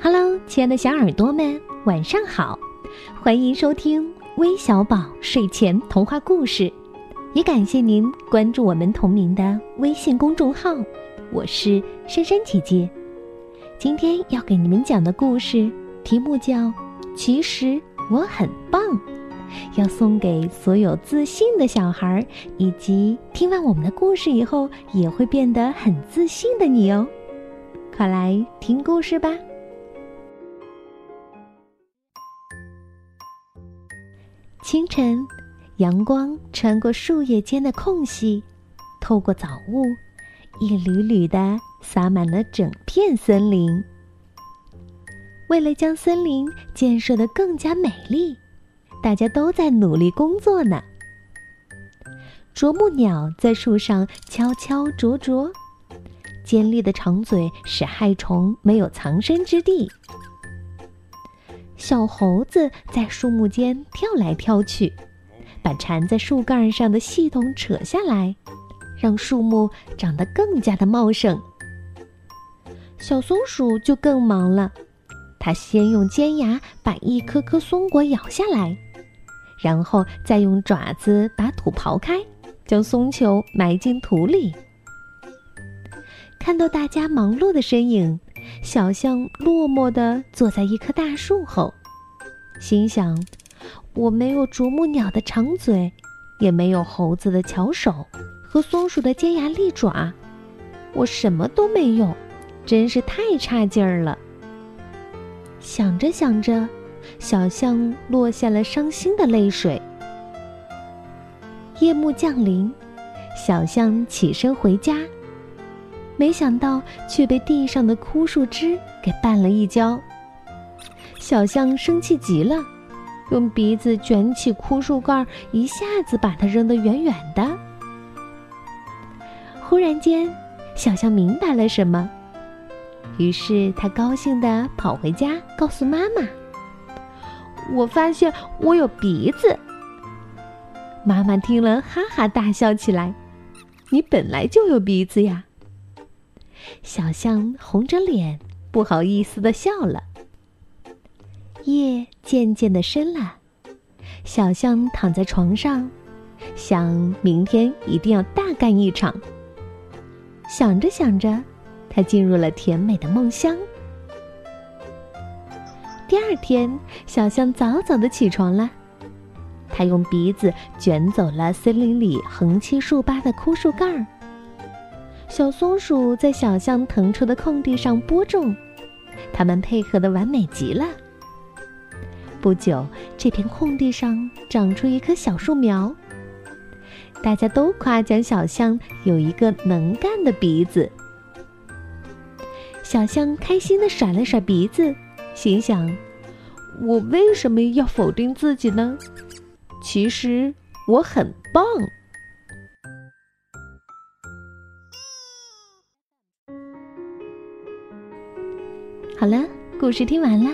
Hello，亲爱的小耳朵们，晚上好！欢迎收听微小宝睡前童话故事，也感谢您关注我们同名的微信公众号。我是珊珊姐姐，今天要给你们讲的故事题目叫《其实我很棒》，要送给所有自信的小孩，以及听完我们的故事以后也会变得很自信的你哦。快来听故事吧。清晨，阳光穿过树叶间的空隙，透过早雾，一缕缕的洒满了整片森林。为了将森林建设得更加美丽，大家都在努力工作呢。啄木鸟在树上敲敲啄啄，尖利的长嘴使害虫没有藏身之地。小猴子在树木间跳来跳去，把缠在树干上的细筒扯下来，让树木长得更加的茂盛。小松鼠就更忙了，它先用尖牙把一颗颗松果咬下来，然后再用爪子把土刨开，将松球埋进土里。看到大家忙碌的身影。小象落寞地坐在一棵大树后，心想：“我没有啄木鸟的长嘴，也没有猴子的巧手和松鼠的尖牙利爪，我什么都没有，真是太差劲儿了。”想着想着，小象落下了伤心的泪水。夜幕降临，小象起身回家。没想到却被地上的枯树枝给绊了一跤。小象生气极了，用鼻子卷起枯树干，一下子把它扔得远远的。忽然间，小象明白了什么，于是他高兴地跑回家，告诉妈妈：“我发现我有鼻子。”妈妈听了，哈哈大笑起来：“你本来就有鼻子呀！”小象红着脸，不好意思的笑了。夜渐渐的深了，小象躺在床上，想明天一定要大干一场。想着想着，他进入了甜美的梦乡。第二天，小象早早的起床了，他用鼻子卷走了森林里横七竖八的枯树干儿。小松鼠在小象腾出的空地上播种，它们配合的完美极了。不久，这片空地上长出一棵小树苗。大家都夸奖小象有一个能干的鼻子。小象开心的甩了甩鼻子，心想：“我为什么要否定自己呢？其实我很棒。”好了，故事听完了。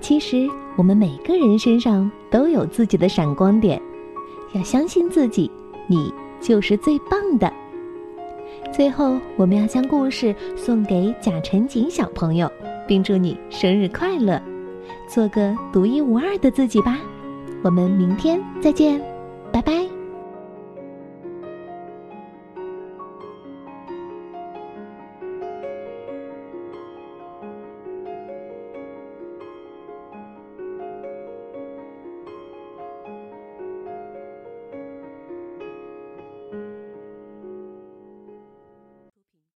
其实我们每个人身上都有自己的闪光点，要相信自己，你就是最棒的。最后，我们要将故事送给贾晨景小朋友，并祝你生日快乐，做个独一无二的自己吧。我们明天再见，拜拜。